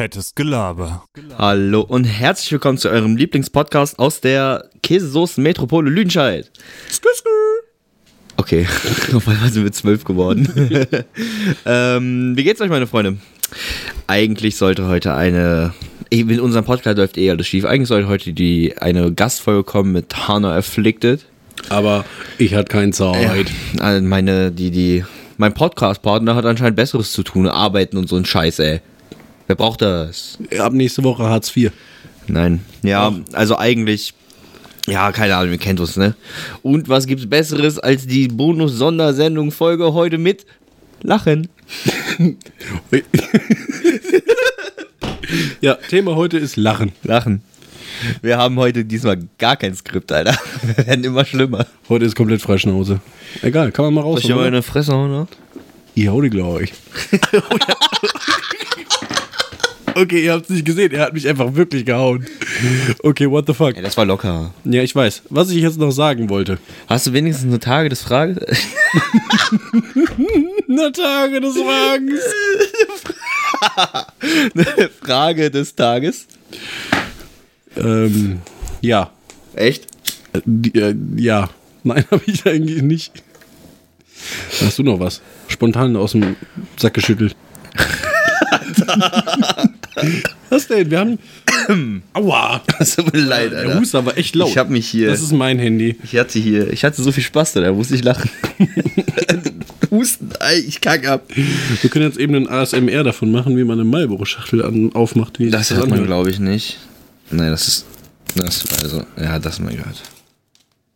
Fettes Gelaber. Hallo und herzlich willkommen zu eurem Lieblingspodcast aus der Käsesoßen-Metropole Lüdenscheid. Okay, auf einmal sind wir zwölf geworden. ähm, wie geht's euch, meine Freunde? Eigentlich sollte heute eine. In unserem Podcast läuft eh alles schief. Eigentlich sollte heute die eine Gastfolge kommen mit Hannah Afflicted. Aber ich hatte keine Zeit. Also meine, die, die, mein Podcast-Partner hat anscheinend Besseres zu tun, arbeiten und so ein Scheiß, ey. Wer braucht das? Ab nächste Woche Hartz IV. Nein. Ja, also eigentlich. Ja, keine Ahnung, ihr kennt uns, ne? Und was gibt's Besseres als die Bonus-Sondersendung-Folge heute mit Lachen? ja, Thema heute ist Lachen. Lachen. Wir haben heute diesmal gar kein Skript, Alter. Wir werden immer schlimmer. Heute ist komplett Freischnauze. Egal, kann man mal raus. Soll ich mal in der Fresse hauen, oder? Ich hau die, glaube ich. Okay, ihr habt es nicht gesehen. Er hat mich einfach wirklich gehauen. Okay, what the fuck. Ja, das war locker. Ja, ich weiß. Was ich jetzt noch sagen wollte. Hast du wenigstens eine Tage des Frages? eine Tage des Fragens. eine Frage des Tages? Ähm, ja. Echt? Äh, ja. Nein, habe ich eigentlich nicht. Hast du noch was? Spontan aus dem Sack geschüttelt. Was denn? Wir haben. Aua! Das tut mir leid, Alter. Der Huster war echt laut. Ich hab mich hier. Das ist mein Handy. Ich hatte hier. Ich hatte so viel Spaß da, da musste ich lachen. Husten, ich kack ab. Wir können jetzt eben einen ASMR davon machen, wie man eine Marlboro-Schachtel aufmacht. Wie das, das hat man, glaube ich, nicht. Nein, das ist. Das, also, ja, das mal gehört.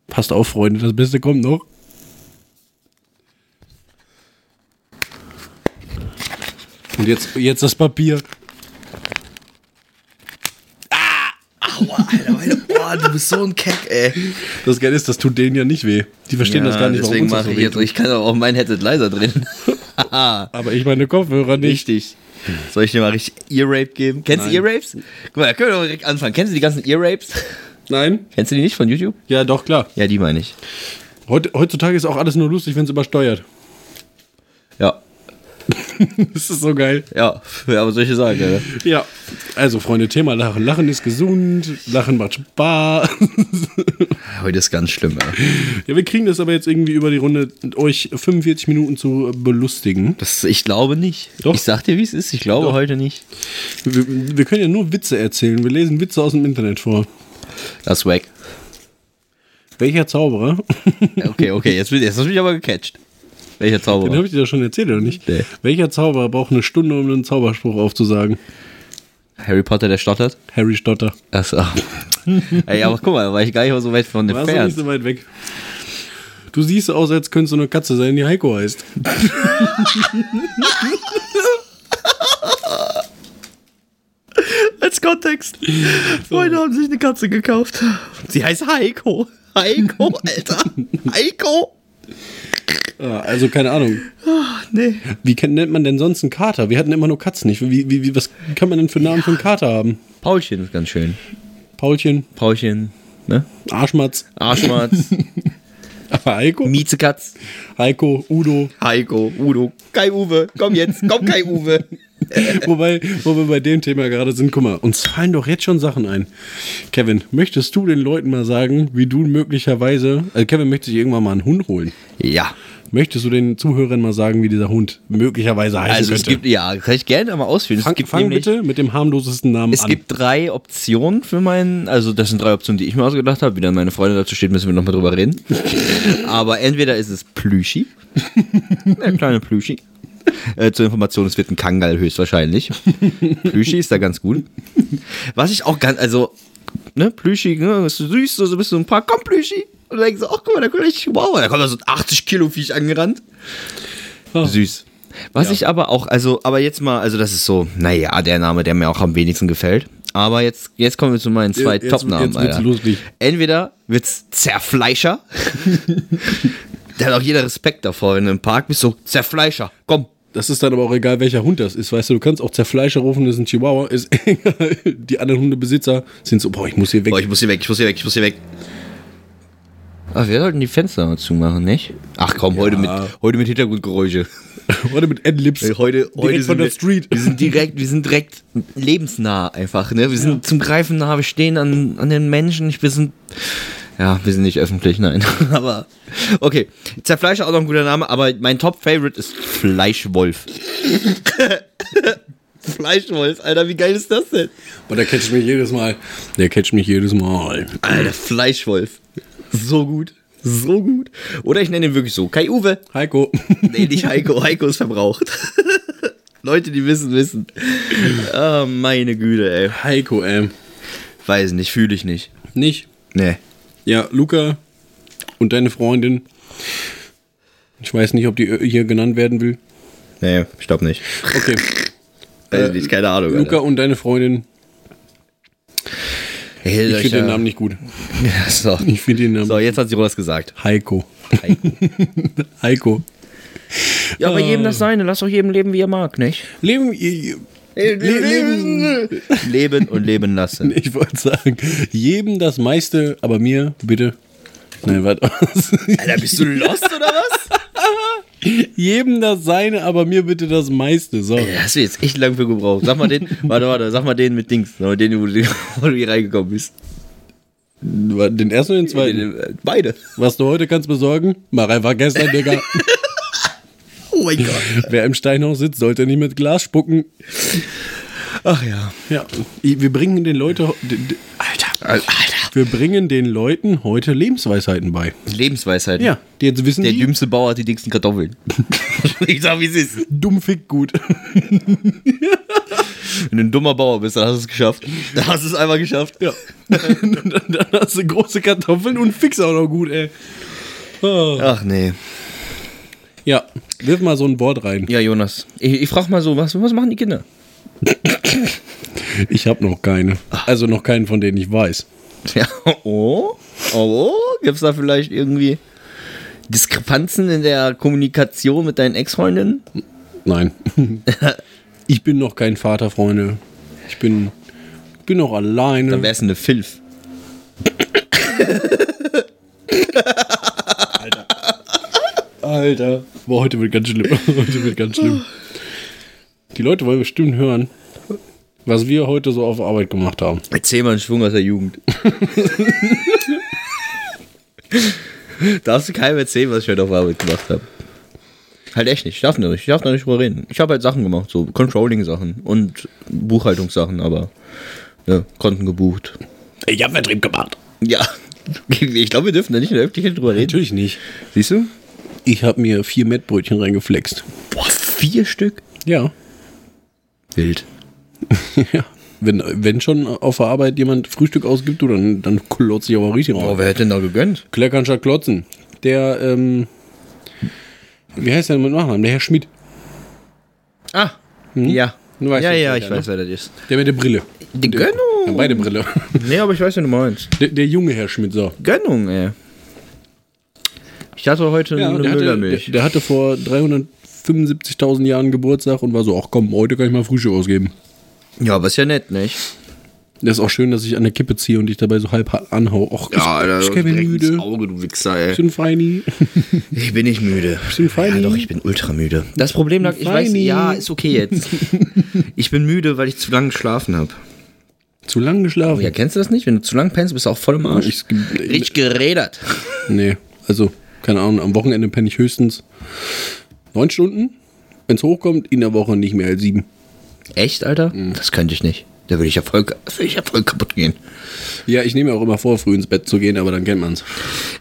Passt auf, Freunde, das Beste kommt noch. Und jetzt, jetzt das Papier. Ah! Aua, Alter, Alter. Boah, du bist so ein Keck, ey. Das Geile ist, das tut denen ja nicht weh. Die verstehen ja, das gar nicht, deswegen warum mache ich jetzt. Ich kann aber auch mein Headset leiser drehen. aber ich meine Kopfhörer nicht. Richtig. Soll ich dir mal richtig Ear-Rape geben? Kennst Nein. du Ear-Rapes? Guck mal, da können wir doch direkt anfangen. Kennst du die ganzen Ear-Rapes? Nein. Kennst du die nicht von YouTube? Ja, doch, klar. Ja, die meine ich. Heutzutage ist auch alles nur lustig, wenn es übersteuert. Ja. das ist so geil. Ja, ja was soll ich sagen? Ja. ja, also Freunde, Thema Lachen. Lachen ist gesund, Lachen macht Spaß. Heute ist ganz schlimm, ey. Ja, wir kriegen das aber jetzt irgendwie über die Runde, euch 45 Minuten zu belustigen. Das, ich glaube nicht. Doch. Ich sag dir, wie es ist. Ich glaube Doch. heute nicht. Wir, wir, können ja nur Witze erzählen. Wir lesen Witze aus dem Internet vor. Das ist wack. Welcher Zauberer? okay, okay, jetzt, jetzt hast du mich aber gecatcht. Welcher Zauberer? Den habe ich dir doch schon erzählt, oder nicht? Nee. Welcher Zauberer braucht eine Stunde, um einen Zauberspruch aufzusagen? Harry Potter, der stottert? Harry Stotter. Achso. Ey, aber guck mal, da war ich gar nicht mal so weit von dem Fernseher. War nicht so weit weg. Du siehst aus, als könntest du eine Katze sein, die Heiko heißt. Als Kontext. Freunde haben sich eine Katze gekauft. Sie heißt Heiko. Heiko, Alter. Heiko. Also keine Ahnung. Oh, nee. Wie nennt man denn sonst einen Kater? Wir hatten immer nur Katzen nicht. Wie, wie, wie was kann man denn für einen Namen ja. für einen Kater haben? Paulchen ist ganz schön. Paulchen. Paulchen. Ne? Arschmatz. Arschmatz. Aber Heiko? Miezekatz. Heiko, Udo. Heiko, Udo. Kai Uwe. Komm jetzt. Komm, Kai Uwe. Wobei, wo wir bei dem Thema gerade sind, guck mal, uns fallen doch jetzt schon Sachen ein. Kevin, möchtest du den Leuten mal sagen, wie du möglicherweise, also Kevin möchte sich irgendwann mal einen Hund holen? Ja. Möchtest du den Zuhörern mal sagen, wie dieser Hund möglicherweise heißen also könnte? Es gibt, ja, kann ich gerne mal ausführen. Fang, es gibt fang nämlich, bitte mit dem harmlosesten Namen es an. Es gibt drei Optionen für meinen, also das sind drei Optionen, die ich mir ausgedacht habe. Wie dann meine Freunde dazu steht, müssen wir nochmal drüber reden. Aber entweder ist es Plüschi, der kleine Plüschi. Äh, zur Information, es wird ein Kangal höchstwahrscheinlich. Plüschi ist da ganz gut. Was ich auch ganz, also, ne, Plüschi, ne, ist süß, so, so bist du ein paar, komm Plüschi. Und dann denkst du, ach guck mal, da kommt richtig, wow, da kommt da so ein 80 Kilo Viech angerannt. Oh. Süß. Was ja. ich aber auch, also, aber jetzt mal, also das ist so, naja, der Name, der mir auch am wenigsten gefällt. Aber jetzt, jetzt kommen wir zu meinen zwei Top-Namen. Entweder wird's Zerfleischer. da hat auch jeder Respekt davor, wenn du im Park bist, so Zerfleischer, komm, das ist dann aber auch egal, welcher Hund das ist. Weißt du, du kannst auch Zerfleischer rufen, das ist ein Chihuahua. Ist egal. Die anderen Hundebesitzer sind so, boah, ich muss hier weg. Boah, ich muss hier weg, ich muss hier weg, ich muss hier weg. Ach, wir sollten die Fenster mal zumachen, nicht? Ach komm, heute, mit, heute mit Hintergrundgeräusche. Heute mit Adlibs. Heute, heute Direkt von sind der wir, Street. Wir sind direkt, wir sind direkt lebensnah einfach, ne? Wir sind zum Greifen nah, wir stehen an, an den Menschen, wir sind, ja, wir sind nicht öffentlich, nein. aber, okay. Zerfleischer auch noch ein guter Name, aber mein Top-Favorite ist Fleischwolf. Fleischwolf, Alter, wie geil ist das denn? Aber der catcht mich jedes Mal. Der catcht mich jedes Mal. Alter, Fleischwolf. So gut. So gut. Oder ich nenne ihn wirklich so. Kai Uwe. Heiko. Nee, nicht Heiko. Heiko ist verbraucht. Leute, die wissen, wissen. Ah, meine Güte, ey. Heiko, ähm. Weiß nicht, fühle ich nicht. Nicht? Nee. Ja, Luca und deine Freundin. Ich weiß nicht, ob die hier genannt werden will. Nee, ich glaube nicht. Okay. Weiß ich nicht, keine Ahnung. Luca und deine Freundin. Hey, Ich finde den Namen nicht gut. Ja, so. Ich finde den Namen. so, jetzt hat sie was gesagt. Heiko. Heiko. Ja, aber jedem das Seine. Lass doch jedem leben, wie er mag, nicht? Leben, ihr- leben. Leben und leben lassen. Ich wollte sagen, jedem das meiste, aber mir bitte. Nein, warte. Alter, bist du lost oder was? jedem das seine, aber mir bitte das meiste. So. Ey, hast du jetzt echt lang für gebraucht. Sag mal den, warte, warte, sag mal den mit Dings. Den, wo du, wo du hier reingekommen bist. Den ersten oder den zweiten? Beide. Was du heute kannst besorgen, mach einfach gestern, Digga. Oh mein Gott. Wer im Steinhaus sitzt, sollte nicht mit Glas spucken. Ach ja. Ja, wir bringen den Leuten, Alter, Alter. wir bringen den Leuten heute Lebensweisheiten bei. Lebensweisheit. Ja, die jetzt wissen Der die, dümmste Bauer hat die dicksten Kartoffeln. ich sag, wie es ist. dumm fick gut. Wenn du ein dummer Bauer bist, dann hast du es geschafft. Dann hast du es einmal geschafft. Ja. dann, dann hast du große Kartoffeln und fix auch noch gut, ey. Ah. Ach nee. Ja, wirf mal so ein Wort rein. Ja, Jonas. Ich, ich frag mal so, was, was machen die Kinder? Ich habe noch keine. Also noch keinen, von denen ich weiß. Ja. Oh. Oh. Gibt's da vielleicht irgendwie Diskrepanzen in der Kommunikation mit deinen Ex-Freundinnen? Nein. ich bin noch kein Vater, Freunde. Ich bin, bin noch alleine. Dann wär's eine Filf. Alter. Boah, heute wird ganz schlimm. heute wird ganz schlimm. Die Leute wollen bestimmt hören, was wir heute so auf Arbeit gemacht haben. Erzähl mal einen Schwung aus der Jugend. Darfst du keinem erzählen, was ich heute auf Arbeit gemacht habe? Halt echt nicht. Ich darf nicht. Ich darf da nicht drüber reden. Ich habe halt Sachen gemacht, so Controlling-Sachen und Buchhaltungssachen, aber ja, Konten gebucht. Ich habe Vertrieb gemacht. Ja. Ich glaube, wir dürfen da nicht in der Öffentlichkeit drüber reden. Natürlich nicht. Siehst du? Ich habe mir vier Mettbrötchen reingeflext. Boah, vier Stück? Ja. Wild. ja. Wenn, wenn schon auf der Arbeit jemand Frühstück ausgibt, du, dann, dann klotzt sich aber richtig raus. wer hätte denn da gegönnt? Kleckern statt klotzen. Der, ähm, wie heißt der mit Nachnamen? Der Herr Schmidt. Ah, ja. Weißt ja, ja, wer, ich ne? weiß, wer das ist. Der mit der Brille. Die Ja, Gönnung. beide Brille. Nee, aber ich weiß, wen du meinst. Der, der junge Herr Schmidt, so. Gönnung, ey. Ich hatte heute Ja, eine der, hatte, der, Müllermilch. der hatte vor 375.000 Jahren Geburtstag und war so, ach komm, heute kann ich mal Frühstück ausgeben. Ja, aber ist ja nett, nicht? Das ist auch schön, dass ich an der Kippe ziehe und dich dabei so halb anhau. Och, ich, ich bin müde. ins Auge, du Wichser, ey. Bisschen feini. Ich bin nicht müde. du feini? Ja, doch, ich bin ultra müde. Das Problem lag, ich weiß, ja, ist okay jetzt. ich bin müde, weil ich zu lange geschlafen habe. Zu lang geschlafen. Ja, kennst du das nicht? Wenn du zu lang pennst, bist du auch voll im Arsch. Ich, Richtig gerädert. nee, also, keine Ahnung, am Wochenende penne ich höchstens neun Stunden. Wenn es hochkommt, in der Woche nicht mehr als sieben. Echt, Alter? Das könnte ich nicht. Da würde ich ja voll, würde ich ja voll kaputt gehen. Ja, ich nehme auch immer vor, früh ins Bett zu gehen, aber dann kennt man's.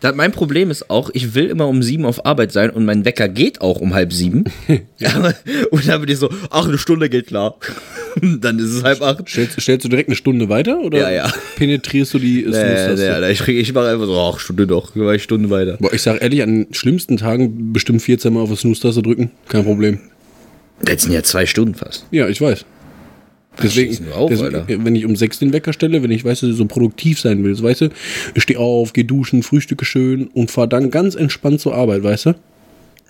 Da, mein Problem ist auch, ich will immer um sieben auf Arbeit sein und mein Wecker geht auch um halb sieben. ja. Und dann bin ich so, ach, eine Stunde geht klar. dann ist es halb acht. Stellst, stellst du direkt eine Stunde weiter oder Ja, ja. penetrierst du die Nee, Snooze-Taste? nee, ich, ich mache einfach so, ach, Stunde doch, ich Stunde weiter. Boah, ich sag ehrlich, an den schlimmsten Tagen bestimmt 14 Mal auf die Snooze-Taste drücken. Kein Problem. Jetzt sind ja zwei Stunden fast. Ja, ich weiß. Deswegen, auf, deswegen wenn ich um sechs den Wecker stelle, wenn ich weiß, dass du so produktiv sein willst, weißt du, ich steh auf, geh duschen, frühstücke schön und fahr dann ganz entspannt zur Arbeit, weißt du?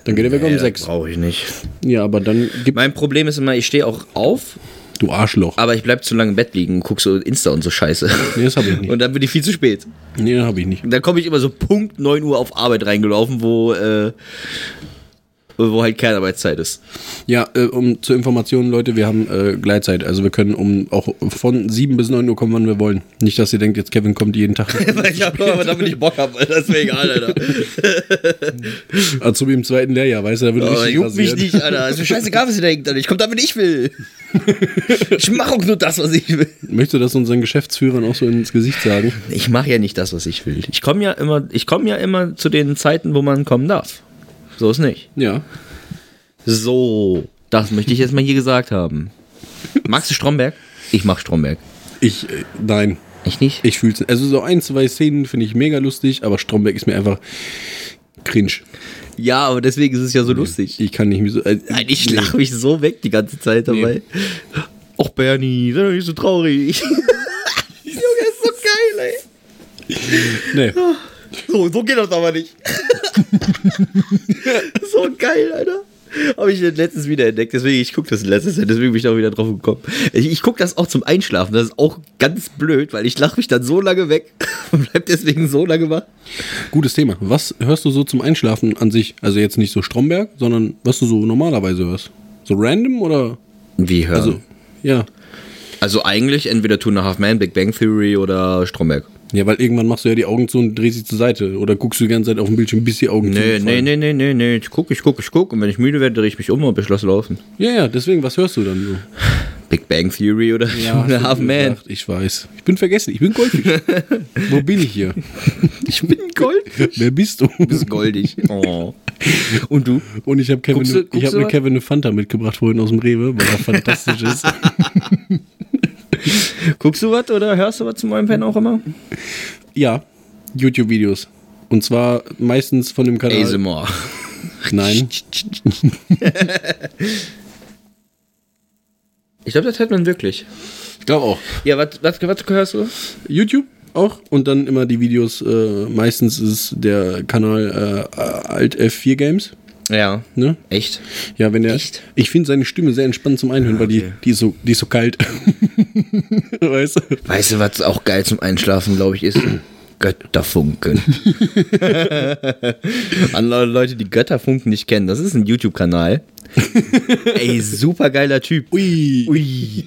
Dann geht der Wecker um sechs. Brauche ich nicht. Ja, aber dann gibt Mein Problem ist immer, ich stehe auch auf Du Arschloch. Aber ich bleib zu lange im Bett liegen und guck so Insta und so Scheiße. Nee, das hab ich nicht. Und dann bin ich viel zu spät. Nee, hab ich nicht. Und dann komme ich immer so Punkt 9 Uhr auf Arbeit reingelaufen, wo, äh, wo halt Kernarbeitszeit ist. Ja, äh, um zur Information, Leute, wir haben äh, Gleitzeit. Also wir können um auch von 7 bis 9 Uhr kommen, wann wir wollen. Nicht, dass ihr denkt, jetzt Kevin kommt jeden Tag. Ich hab, aber damit ich Bock habe, das ist mir egal, Alter. Also im zweiten Lehrjahr, weißt du, da würde Oh, richtig juckt mich nicht, Alter. Ist mir scheißegal, was ihr denkt, Alter. Ich komme da, wenn ich will. Ich mache auch nur das, was ich will. Möchtest du das unseren Geschäftsführern auch so ins Gesicht sagen? Ich mache ja nicht das, was ich will. Ich komme ja immer, ich komme ja immer zu den Zeiten, wo man kommen darf. So ist nicht. Ja. So, das möchte ich jetzt mal hier gesagt haben. Magst du Stromberg? Ich mag Stromberg. Ich, äh, nein. Echt nicht? Ich fühl's. Also so ein, zwei Szenen finde ich mega lustig, aber Stromberg ist mir einfach cringe. Ja, aber deswegen ist es ja so lustig. Ich kann nicht mehr so. Äh, Nein, ich lache mich so weg die ganze Zeit dabei. Och, Bernie, sei doch nicht so traurig. Junge, ist so geil, ey. Nee. So, so geht das aber nicht. so geil, Alter. Habe ich letztens wieder entdeckt, deswegen, ich gucke das letztes Jahr, deswegen bin ich da auch wieder drauf gekommen. Ich, ich gucke das auch zum Einschlafen, das ist auch ganz blöd, weil ich lache mich dann so lange weg und bleib deswegen so lange wach. Gutes Thema. Was hörst du so zum Einschlafen an sich? Also jetzt nicht so Stromberg, sondern was du so normalerweise hörst? So random oder? Wie hören? Also, ja. also eigentlich entweder Two and a Half Man, Big Bang Theory oder Stromberg. Ja, weil irgendwann machst du ja die Augen zu und drehst sie zur Seite. Oder guckst du die ganze Zeit auf dem Bildschirm, bis die Augen Nee, zu nee, nee, nee, nee, nee. Ich guck, ich guck, ich guck. Und wenn ich müde werde, drehe ich mich um und beschlosse laufen. Ja, ja, deswegen, was hörst du dann so? Big Bang Theory oder Two and a hast Half Man. gesagt. Ich weiß. Ich bin vergessen. Ich bin Goldfisch. Wo bin ich hier? Ich bin Gold. Wer bist du? Du bist goldig. Oh. Und du? Und ich habe Kevin, Guckst du- ich guckst hab du mir? Kevin eine Fanta mitgebracht vorhin aus dem Rewe, weil er fantastisch ist. Guckst du was oder hörst du was zu meinem Fan auch immer? Ja, YouTube-Videos. Und zwar meistens von dem Kanal. ASMR. Nein. Ich glaube, das hat man wirklich. Ich glaube auch. Ja, was, was, was hörst du? YouTube auch. Und dann immer die Videos. Äh, meistens ist der Kanal äh, Alt F4 Games. Ja. Ne? Echt? Ja, wenn er. Echt? Ich finde seine Stimme sehr entspannt zum Einhören, weil die, Okay. die, ist so, die ist so kalt. weißt du? Weißt du, was auch geil zum Einschlafen, glaube ich, ist? Götterfunken. Andere Leute, die Götterfunken nicht kennen, das ist ein YouTube-Kanal. Ey, super geiler Typ. Ui. Ui.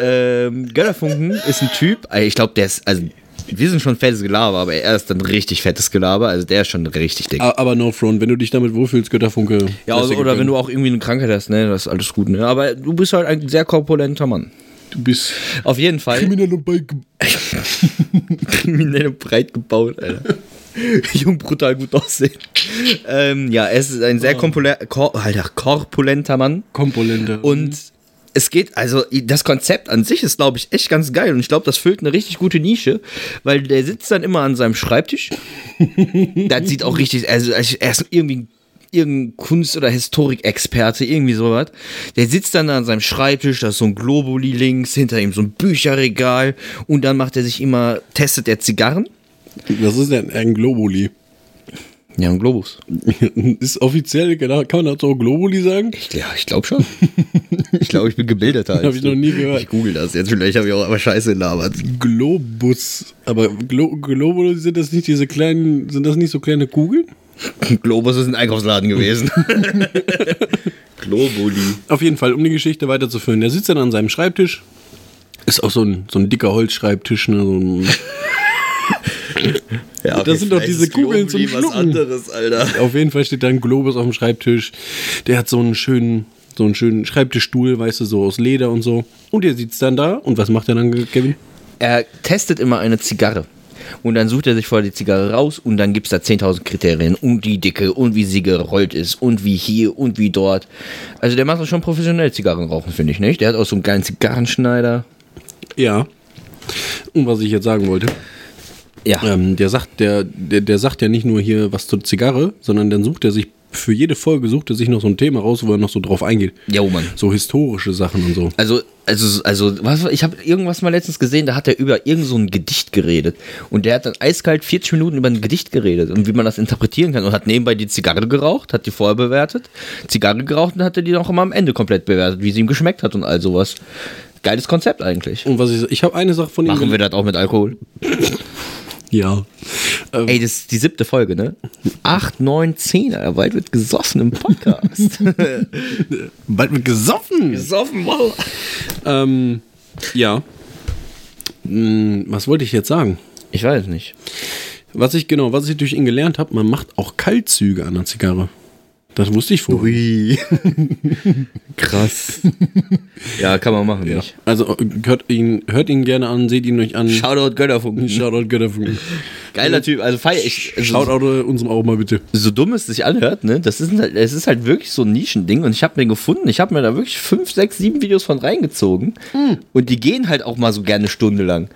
ähm, Götterfunken ist ein Typ, ich glaube, der ist, also, wir sind schon fettes Gelaber, aber er ist dann richtig fettes Gelaber, also der ist schon richtig dick. Aber no front, wenn du dich damit wohlfühlst, Götterfunke. Ja, also, oder wenn gönnen. du auch irgendwie eine Krankheit hast, ne, das ist alles gut, ne? Aber du bist halt ein sehr korpulenter Mann. Du bist Auf jeden Fall. kriminell und bei. kriminell und breit gebaut, Alter. Jung, brutal gut aussehen. Ähm, ja, er ist ein sehr kor Alter, korpulenter Mann. Komponente. Und es geht, also das Konzept an sich ist, glaube ich, echt ganz geil. Und ich glaube, das füllt eine richtig gute Nische, weil der sitzt dann immer an seinem Schreibtisch. das sieht auch richtig, also er ist irgendwie irgendein Kunst- oder Historikexperte, irgendwie sowas. Der sitzt dann da an seinem Schreibtisch, da ist so ein Globuli links, hinter ihm so ein Bücherregal und dann macht er sich immer, testet er Zigarren. Was ist denn ein Globuli? Ja, ein Globus. Ist offiziell, genau, kann man dazu auch Globuli sagen? Ich, ja, ich glaube schon. ich glaube, ich bin gebildeter. als Hab ich noch nie gehört. Ich google das jetzt, vielleicht habe ich auch aber Scheiße gelabert. Globus. Aber Glo Globuli sind das nicht diese kleinen, sind das nicht so kleine Kugeln? Globus ist ein Einkaufsladen gewesen. Globuli. Auf jeden Fall, um die Geschichte weiterzuführen. Der sitzt dann an seinem Schreibtisch. Ist auch so ein, so ein dicker Holzschreibtisch, ne? So ein, Ja, Das sind doch diese Kugeln zum was Schlucken. anderes, Alter. auf jeden Fall steht da ein Globus auf dem Schreibtisch. Der hat so einen schönen, so einen schönen Schreibtischstuhl, weißt du, so aus Leder und so. Und der sitzt dann da. Und was macht er dann, Kevin? Er testet immer eine Zigarre. Und dann sucht er sich vorher die Zigarre raus und dann gibt es da 10.000 Kriterien. Und die Dicke und wie sie gerollt ist und wie hier und wie dort. Also der macht das schon professionell Zigarren rauchen, finde ich nicht. Der hat auch so einen geilen Zigarrenschneider. Ja. Und was ich jetzt sagen wollte. Ja. Ähm, der sagt, der, der, der sagt ja nicht nur hier was zur Zigarre, sondern dann sucht er sich für jede Folge sucht er sich noch so ein Thema raus, wo er noch so drauf eingeht. Jo, Mann. So historische Sachen und so. Also, also, also, was, ich habe irgendwas mal letztens gesehen, da hat er über irgend so ein Gedicht geredet. Und der hat dann eiskalt 40 Minuten über ein Gedicht geredet und wie man das interpretieren kann. Und hat nebenbei die Zigarre geraucht, hat die vorher bewertet, Zigarre geraucht und hat er die noch immer am Ende komplett bewertet, wie sie ihm geschmeckt hat und all sowas. Geiles Konzept eigentlich. Und was ich, ich habe eine Sache von ihm. Machen wir das auch mit Alkohol? Ja. Ähm, Ey, das ist die siebte Folge, ne? Acht, neun, zehn, Alter. Bald wird gesoffen im Podcast. bald wird gesoffen. gesoffen, wow. Ähm, ja. Hm, was wollte ich jetzt sagen? Ich weiß nicht. Was ich genau, was ich durch ihn gelernt habe, man macht auch Kaltzüge an der Zigarre. Das wusste ich vorher. Ui. Krass. ja, kann man machen, nicht? Also hört ihn, hört ihn gerne an, seht ihn euch an. Shoutout Götterfunken. Shoutout Götterfunken. Geiler Typ, also feier ich. Also, Shoutout unserem auch mal bitte. so dumm es sich anhört, ne? Das ist halt, es ist halt wirklich so ein Nischending und ich habe mir gefunden, ich habe mir da wirklich fünf, sechs, sieben Videos von reingezogen und die gehen halt auch mal so gerne eine Stunde lang.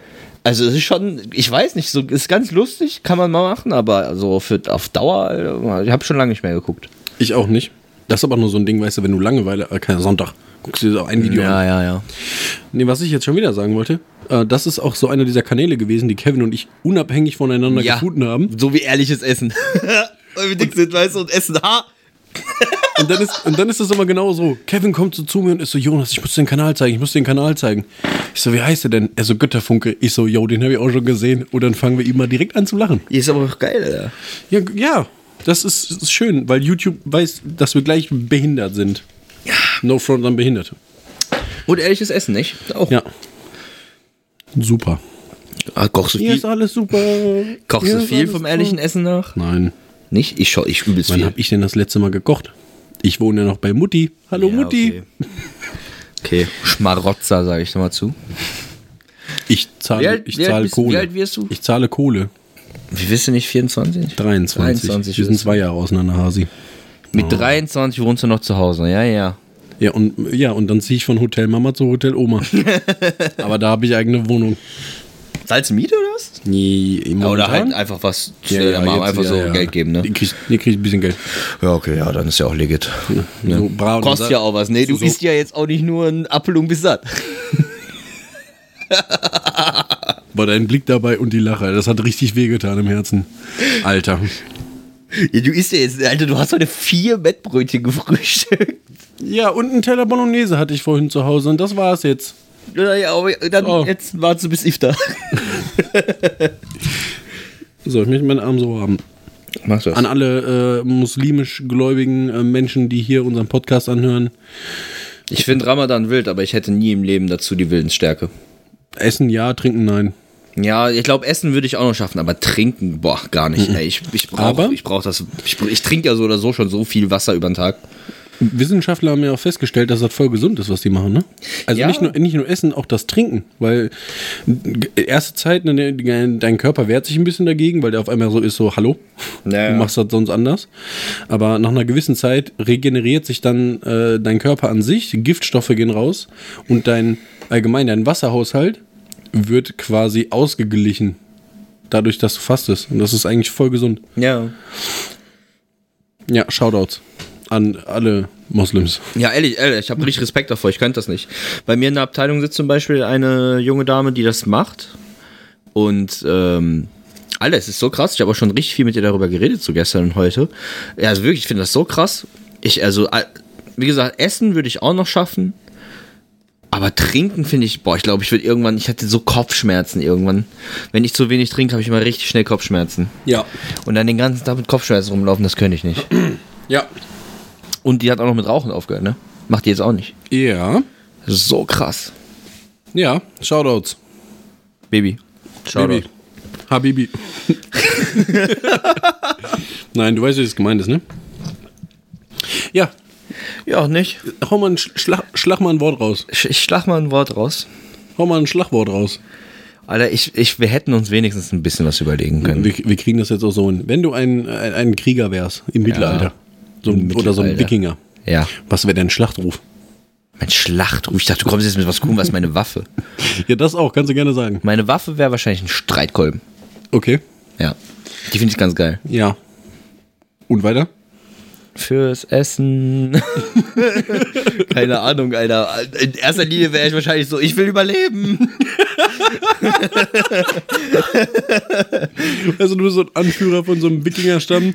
Also es ist schon, ich weiß nicht, so ist ganz lustig, kann man mal machen, aber so für auf Dauer, ich habe schon lange nicht mehr geguckt. Ich auch nicht. Das ist aber nur so ein Ding, weißt du, wenn du Langeweile, äh, kein Sonntag, guckst du dir so ein Video an. ja, ja. Nee, was ich jetzt schon wieder sagen wollte, äh, das ist auch so einer dieser Kanäle gewesen, die Kevin und ich unabhängig voneinander Ja. gefunden haben. So wie ehrliches Essen. Weil wir dick sind, weißt du, und essen, ha! Und dann ist, und dann ist das immer genau so. Kevin kommt so zu mir und ist so, Jonas, ich muss dir den Kanal zeigen, ich muss dir den Kanal zeigen. Ich so, wie heißt der denn? Er so, Götterfunke. Ich so, yo, den habe ich auch schon gesehen. Und dann fangen wir ihm mal direkt an zu lachen. Die ist aber auch geil, Alter. Ja, ja das ist, ist schön, weil YouTube weiß, dass wir gleich behindert sind. Ja. No front an Behinderte. Und ehrliches Essen, nicht? Auch. Ja. Super. Ah, kochst du Hier viel, ist alles super. kochst Hier du viel vom ehrlichen Essen nach? Nein. Nicht? Ich schau, ich übelst Wann viel. habe ich denn das letzte Mal gekocht? Ich wohne ja noch bei Mutti. Hallo Ja, Mutti. Okay. okay. Schmarotzer, sage ich nochmal zu. Ich zahle, alt- ich alt zahle bist- Kohle. wie alt wirst du? Ich zahle Kohle. Wie bist du nicht 24? 23. 23 Wir sind zwei Jahre auseinander, Hasi. Mit 23 wohnst du noch zu Hause, ja, ja. Ja, und, ja, und dann ziehe ich von Hotel Mama zu Hotel Oma. Aber da habe ich eigene Wohnung. Du Miete oder was? Nee, Ja, oder halt einfach was, Ja, ja, ja, mal einfach ja, so ja. Geld geben, ne? Die krieg, die krieg ich ein bisschen Geld. Ja, okay, ja, dann ist ja auch legit. So, bra- Kostet ja auch was, ne? Du So- isst ja jetzt auch nicht nur einen Apfel und bist satt. Aber dein Blick dabei und die Lache, das hat richtig wehgetan im Herzen. Alter. Ja, du isst ja jetzt, Alter, du hast heute vier Mettbrötchen gefrühstückt. Ja, und einen Teller Bolognese hatte ich vorhin zu Hause und das war's jetzt. Ja, aber dann Oh. jetzt wartest du bis Iftar. So, ich möchte meinen Arm so haben. Machst du An alle äh, muslimisch gläubigen äh, Menschen, die hier unseren Podcast anhören. Ich finde Ramadan wild, aber ich hätte nie im Leben dazu die Willensstärke. Essen ja, trinken nein. Ja, ich glaube, Essen würde ich auch noch schaffen, aber trinken, boah, gar nicht. Ey, ich ich Mhm. Brauche ich brauch das. Ich, ich trinke ja so oder so schon so viel Wasser über den Tag. Wissenschaftler haben ja auch festgestellt, dass das voll gesund ist, was die machen, ne? Also Ja. nicht, nur, nicht nur Essen, auch das Trinken. Weil erste Zeit, ne, dein Körper wehrt sich ein bisschen dagegen, weil der auf einmal so ist, so, hallo, Ja, du machst das sonst anders. Aber nach einer gewissen Zeit regeneriert sich dann äh, dein Körper an sich, Giftstoffe gehen raus und dein, allgemein dein Wasserhaushalt wird quasi ausgeglichen. Dadurch, dass du fastest. Und das ist eigentlich voll gesund. Ja. Ja, Shoutouts an alle Moslems. Ja, ehrlich, ehrlich, ich habe richtig Respekt davor, ich könnte das nicht. Bei mir in der Abteilung sitzt zum Beispiel eine junge Dame, die das macht. Und, ähm, Alter, es ist so krass. Ich habe auch schon richtig viel mit ihr darüber geredet, so gestern und heute. Ja, also wirklich, ich finde das so krass. Ich, also, wie gesagt, Essen würde ich auch noch schaffen. Aber trinken finde ich, boah, ich glaube, ich würde irgendwann, ich hatte so Kopfschmerzen irgendwann. Wenn ich zu wenig trinke, habe ich immer richtig schnell Kopfschmerzen. Ja. Und dann den ganzen Tag mit Kopfschmerzen rumlaufen, das könnte ich nicht. Ja. Und die hat auch noch mit Rauchen aufgehört, ne? Macht die jetzt auch nicht. Ja. So krass. Ja, Shoutouts. Baby. Shoutout. Baby. Habibi. Nein, du weißt, wie das gemeint ist, ne? Ja, Ja, nicht. hau mal ein Sch- Schlag, schlag mal ein Wort raus. Ich, ich schlag mal ein Wort raus. Hau mal ein Schlagwort raus. Alter, ich, ich, wir hätten uns wenigstens ein bisschen was überlegen können. Wir, wir kriegen das jetzt auch so hin. Wenn du ein, ein, ein Krieger wärst im Mittelalter, so ein, Im oder so ein Mittelalter. Wikinger, Ja. was wäre dein Schlachtruf? Mein Schlachtruf. Ich dachte, du kommst jetzt mit was Cooles, was ist meine Waffe? Ja, das auch, kannst du gerne sagen. Meine Waffe wäre wahrscheinlich ein Streitkolben. Okay. Ja. Die finde ich ganz geil. Ja. Und weiter? Fürs Essen. Keine Ahnung, Alter. In erster Linie wäre ich wahrscheinlich so, ich will überleben. Also du bist so ein Anführer von so einem Wikingerstamm.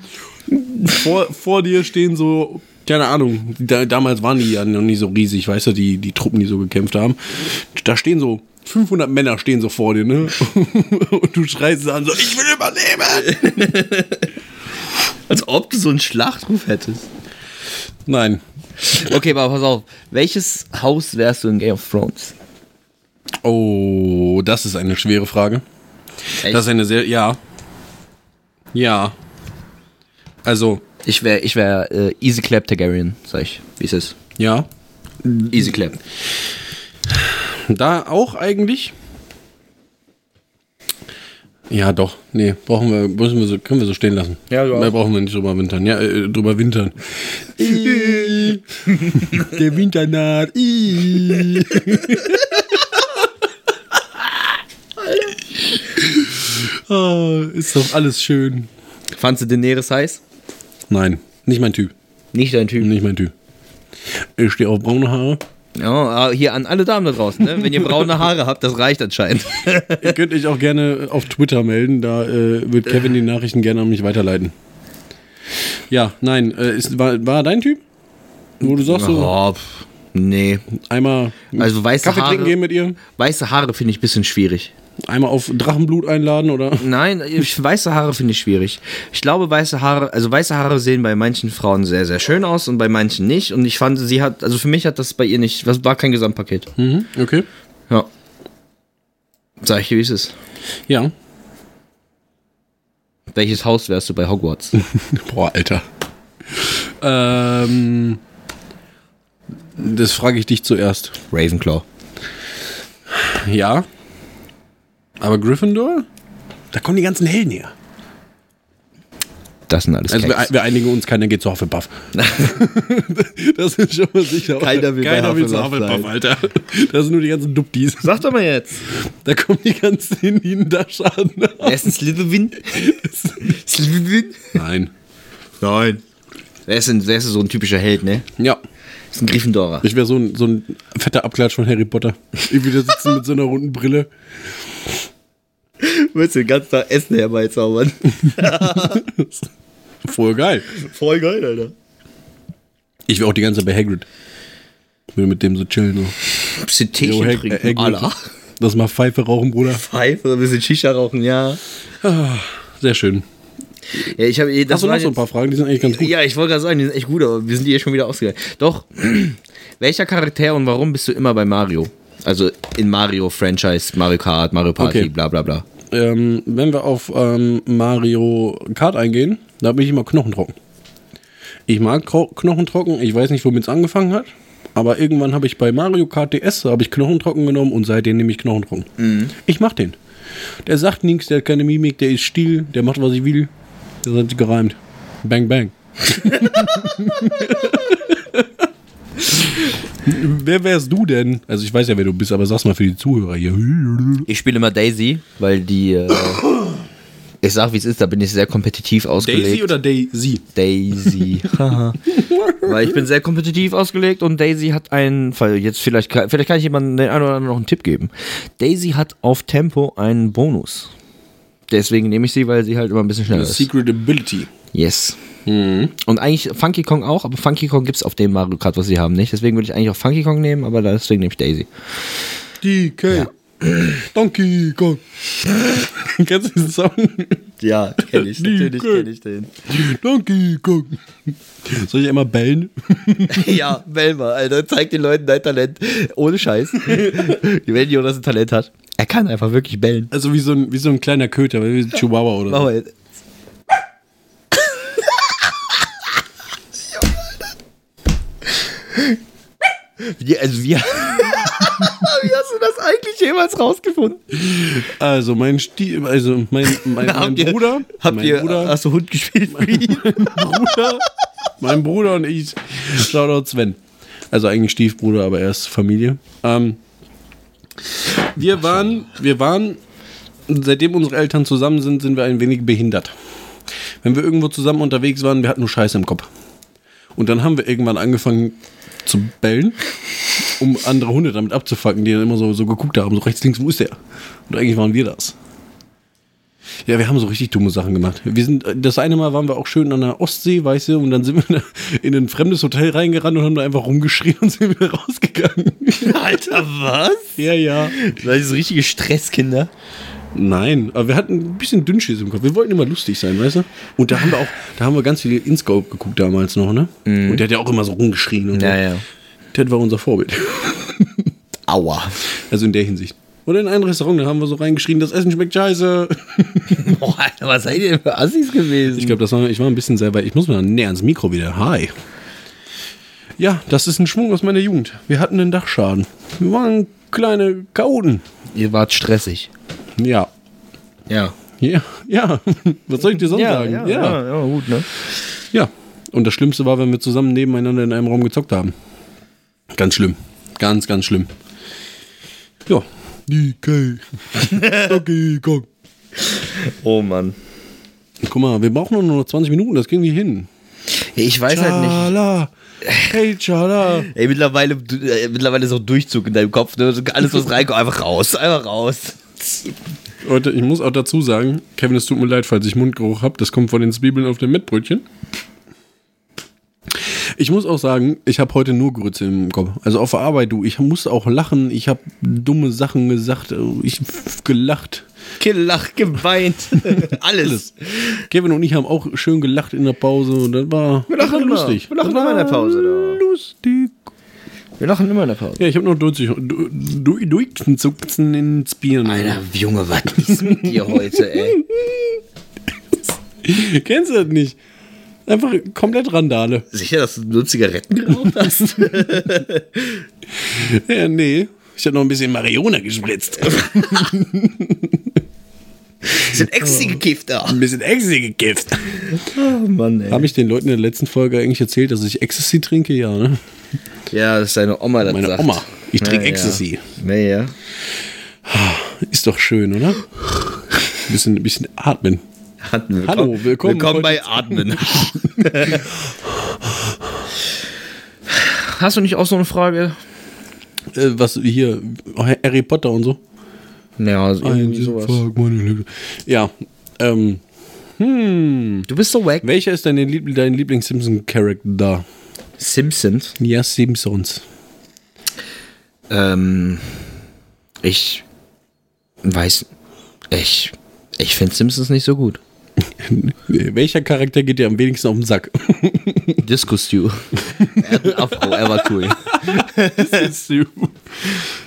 Vor, vor dir stehen so Keine Ahnung. Da, damals waren die ja noch nicht so riesig, weißt du, die, die Truppen, die so gekämpft haben. Da stehen so 500 Männer stehen so vor dir, ne? Und du schreist an so, ich will überleben! Als ob du so einen Schlachtruf hättest. Nein. Okay, aber pass auf. Welches Haus wärst du in Game of Thrones? Oh, das ist eine schwere Frage. Echt? Das ist eine sehr, ja. Ja. Also, Ich wäre ich wär, äh, Easy Clap Targaryen, sag ich, wie es ist. ja. Easy Clap. Da auch eigentlich. Ja, doch. Nee, brauchen wir, müssen wir so, können wir so stehen lassen. Ja, du auch. Mehr brauchen wir nicht drüber wintern. Ja, äh, drüber wintern. Der Winter naht. Ah, ist doch alles schön. Fandst du Daenerys heiß? Nein, nicht mein Typ. Nicht dein Typ. Nicht mein Typ. Ich stehe auf braune Haare. Ja, aber hier an alle Damen da draußen, ne? Wenn ihr braune Haare habt, das reicht anscheinend. Ihr könnt euch auch gerne auf Twitter melden, da äh, wird Kevin die Nachrichten gerne an mich weiterleiten. Ja, nein, äh, ist, war, war dein Typ? Wo du sagst, so Oh, pff, nee. einmal Also weiße Kaffee Haare, trinken gehen mit ihr, weiße Haare finde ich ein bisschen schwierig. Einmal auf Drachenblut einladen oder? Nein, ich, weiße Haare finde ich schwierig. Ich glaube, weiße Haare, also weiße Haare sehen bei manchen Frauen sehr, sehr schön aus und bei manchen nicht. Und ich fand, sie hat, also für mich hat das bei ihr nicht, das war kein Gesamtpaket. Mhm, okay. Ja. Sag ich dir, wie es ist. Ja. Welches Haus wärst du bei Hogwarts? Boah, Alter. Ähm, das frage ich dich zuerst. Ravenclaw. Ja. Aber Gryffindor? Da kommen die ganzen Helden her. Das sind alles Also wir, wir einigen uns, keiner geht zu Hufflepuff. das ist schon mal sicher. Keiner will keiner will zu Hufflepuff Alter. Das sind nur die ganzen Duptis. Sag doch mal jetzt. Da kommen die ganzen Indien da schaden. Wer ist ein Slytherin? Slytherin? Nein. Nein. Wer ist, denn, wer ist so ein typischer Held, ne? Ja. Das ist ein Gryffindorer. Ich wäre so ein, so ein fetter Abklatsch von Harry Potter. Ich wieder sitzen mit so einer runden Brille. Willst du den ganzen Tag Essen herbeizaubern? Voll geil. Voll geil, Alter. Ich wäre auch die ganze Zeit bei Hagrid. Würde mit dem so chillen. So. Bisschen Teechen Hag- trinken. Hagrid. Alter. Lass mal Pfeife rauchen, Bruder. Pfeife, ein bisschen Shisha rauchen, ja. Sehr schön. Ja, ich habe das Hast du noch so ein paar Fragen? Die sind eigentlich ganz gut. Ja, ich wollte gerade sagen, die sind echt gut, aber wir sind hier schon wieder ausgegangen. Doch, welcher Charakter und warum bist du immer bei Mario? Also in Mario Franchise, Mario Kart, Mario Party, Okay. bla bla bla. Ähm, wenn wir auf ähm, Mario Kart eingehen, da bin ich immer knochentrocken. Ich mag knochentrocken. Ich weiß nicht, womit es angefangen hat. Aber irgendwann habe ich bei Mario Kart DS habe ich knochentrocken genommen und seitdem nehme ich knochentrocken. Ich mach den. Der sagt nichts, der hat keine Mimik, der ist still, der macht, was ich will. Der hat sich gereimt. Bang, bang. Wer wärst du denn? Also ich weiß ja, wer du bist, aber sag's mal für die Zuhörer hier. Ich spiele immer Daisy, weil die, äh, ich sag wie es ist, da bin ich sehr kompetitiv ausgelegt. Daisy oder Daisy? Daisy. Haha. Weil ich bin sehr kompetitiv ausgelegt und Daisy hat einen Fall. Jetzt vielleicht, kann- vielleicht kann ich jemandem den einen oder anderen noch einen Tipp geben. Daisy hat auf Tempo einen Bonus. Deswegen nehme ich sie, weil sie halt immer ein bisschen schneller ist. Secret Ability. Yes. Und eigentlich Funky Kong auch, aber Funky Kong gibt es auf dem Mario Kart, was sie haben, nicht. Deswegen würde ich eigentlich auch Funky Kong nehmen, aber deswegen nehme ich Daisy. DK. Donkey Kong. Kennst du diesen Song? Ja, kenne ich. natürlich kenn ich den. Donkey Kong. Soll ich einmal bellen? ja, Melma, Alter, zeig den Leuten dein Talent. Ohne Scheiß. Wenn Jonas ein Talent hat, er kann einfach wirklich bellen. Also wie so ein, wie so ein kleiner Köter, wie ein Chihuahua oder so. Wie, also wie, wie hast du das eigentlich jemals rausgefunden? Also mein Stie also mein, mein, mein Habt ihr- Bruder, Habt mein ihr, Bruder, hast du Hund gespielt? Bruder, mein Bruder und ich, Shoutout Sven. Also eigentlich Stiefbruder, aber er ist Familie. Ähm, wir waren, wir waren, seitdem unsere Eltern zusammen sind, sind wir ein wenig behindert. Wenn wir irgendwo zusammen unterwegs waren, wir hatten nur Scheiße im Kopf. Und dann haben wir irgendwann angefangen zu bellen, um andere Hunde damit abzufacken, die dann immer so, so geguckt haben, so rechts, links, wo ist der? Und eigentlich waren wir das. Ja, wir haben so richtig dumme Sachen gemacht. Wir sind, das eine Mal waren wir auch schön an der Ostsee, weißt du, und dann sind wir in ein fremdes Hotel reingerannt und haben da einfach rumgeschrien und sind wieder rausgegangen. Alter, was? Ja, ja. Ihr so richtige Stresskinder? Nein, aber wir hatten ein bisschen Dünnschiss im Kopf. Wir wollten immer lustig sein, weißt du? Und da haben wir auch, da haben wir ganz viel InScope geguckt damals noch, ne? Und der hat ja auch immer so rumgeschrien und Ja, so. ja. Der war unser Vorbild. Aua. Also in der Hinsicht. Oder in einem Restaurant, da haben wir so reingeschrien, das Essen schmeckt scheiße. Boah, Alter, was seid ihr denn für Assis gewesen? Ich glaube, das war, ich war ein bisschen sehr weit. Ich muss mal näher ans Mikro wieder. Hi. Ja, das ist ein Schwung aus meiner Jugend. Wir hatten einen Dachschaden. Wir waren kleine Chaoten. ihr wart stressig. Ja. Ja. Ja, ja. Was soll ich dir sonst sagen? ja, ja, ja, gut, ne? Ja. Und das Schlimmste war, wenn wir zusammen nebeneinander in einem Raum gezockt haben. Ganz schlimm. Ganz, ganz schlimm. Ja. DK. Donkey Kong. Oh Mann. Guck mal, wir brauchen nur noch 20 Minuten, das kriegen wir hin. Ich weiß halt nicht. Hey, Chala. Ey, mittlerweile, äh, mittlerweile ist auch Durchzug in deinem Kopf, ne? So Alles, was reinkommt, einfach raus. Einfach raus. Leute, ich muss auch dazu sagen, Kevin, es tut mir leid, falls ich Mundgeruch habe. Das kommt von den Zwiebeln auf dem Mettbrötchen. Ich muss auch sagen, ich habe heute nur Grütze im Kopf. Also auf der Arbeit, du, ich muss auch lachen. Ich habe dumme Sachen gesagt. Ich hab gelacht. Gelacht, geweint. Alles. Kevin und ich haben auch schön gelacht in der Pause. Und das war, Wir lachen war lustig. Wir lachen immer in der war Pause, da. Lustig. Wir lachen immer in der Pause. Ja, ich habe noch durch, durch, durch ins Bier. Alter, Junge, was ist mit dir heute, ey? Kennst du das nicht? Einfach komplett Randale. Sicher, dass du nur Zigaretten geraucht hast? Ja, nee. Ich habe noch ein bisschen Marihuana gespritzt. Sind Ecstasy gekifft da. Ein bisschen Ecstasy gekifft. Oh Mann, ey. Habe ich den Leuten in der letzten Folge eigentlich erzählt, dass ich Ecstasy trinke? Ja, ne? Ja, das ist deine Oma, das Meine sagt. Oma. Ich trinke Ja, Ecstasy. Ja. ja, ja. Ist doch schön, oder? Bisschen, ein bisschen atmen. Wir. Hallo, willkommen Willkommen bei Atmen. Hast du nicht auch so eine Frage? Äh, was hier, Harry Potter und so? Ja, also irgendwie sowas. Fuck, meine Liebe. Ja, ähm, hm. Du bist so wack. Welcher ist dein, Liebl dein Lieblings-Simpson-Charakter? Simpsons. Ja, Simpsons. Ähm, ich weiß. Ich. Ich finde Simpsons nicht so gut. Welcher Charakter geht dir am wenigsten auf den Sack? Disco Stew. er Afro, er war cool.